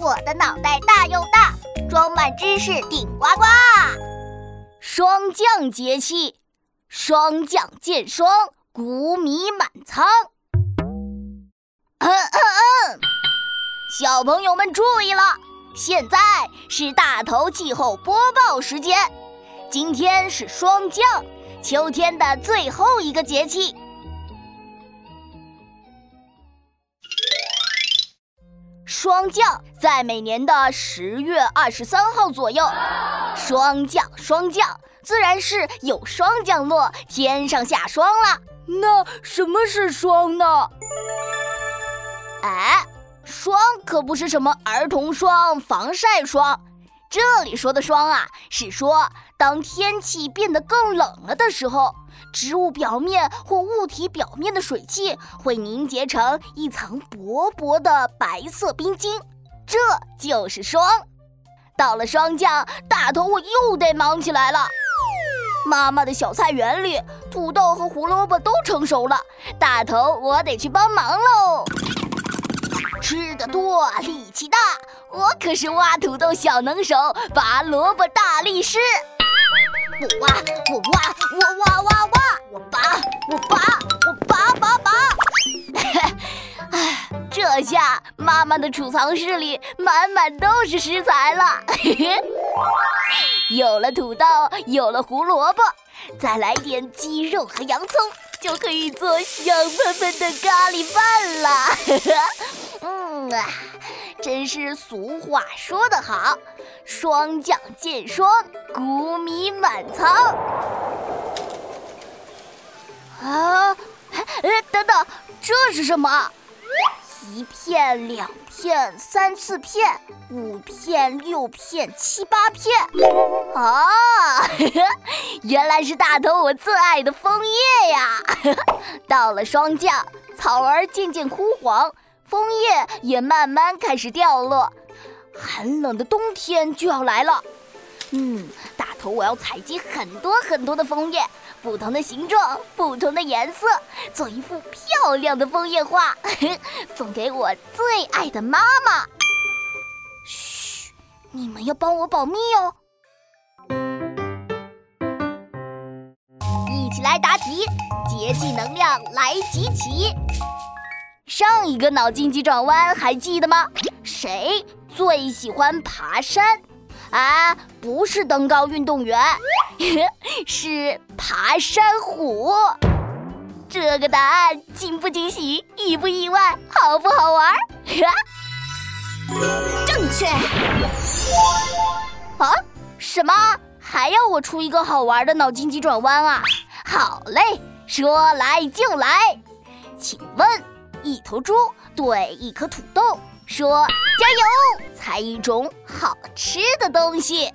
我的脑袋大又大，装满知识顶呱呱。霜降节气，霜降见霜，谷米满仓。嗯嗯嗯，小朋友们注意了，现在是大头气候播报时间。今天是霜降，秋天的最后一个节气。霜降在每年的十月二十三号左右。霜降，霜降，自然是有霜降落，天上下霜了。那什么是霜呢？哎，霜可不是什么儿童霜、防晒霜。这里说的霜啊，是说当天气变得更冷了的时候。植物表面或物体表面的水汽会凝结成一层薄薄的白色冰晶，这就是霜。到了霜降，大头我又得忙起来了。妈妈的小菜园里，土豆和胡萝卜都成熟了，大头我得去帮忙喽。吃的多，力气大，我可是挖土豆小能手，拔萝卜大力士。我挖，我挖，我挖挖挖，我拔，我拔，我拔拔拔。哎，这下妈妈的储藏室里满满都是食材了。有了土豆，有了胡萝卜，再来点鸡肉和洋葱，就可以做香喷喷的咖喱饭了。啊。真是俗话说得好，霜降见霜，谷米满仓。啊，哎，等等，这是什么？一片、两片、三四片、五片、六片、七八片。啊，原来是大头我最爱的枫叶呀！到了霜降，草儿渐渐枯黄。枫叶也慢慢开始掉落，寒冷的冬天就要来了。嗯，大头，我要采集很多很多的枫叶，不同的形状，不同的颜色，做一幅漂亮的枫叶画，送给我最爱的妈妈。嘘，你们要帮我保密哦。一起来答题，节气能量来集齐。上一个脑筋急转弯还记得吗？谁最喜欢爬山？啊，不是登高运动员，是爬山虎。这个答案惊不惊喜，意不意外，好不好玩？正确。啊？什么？还要我出一个好玩的脑筋急转弯啊？好嘞，说来就来，请问。一头猪对一颗土豆说：“加油，猜一种好吃的东西。”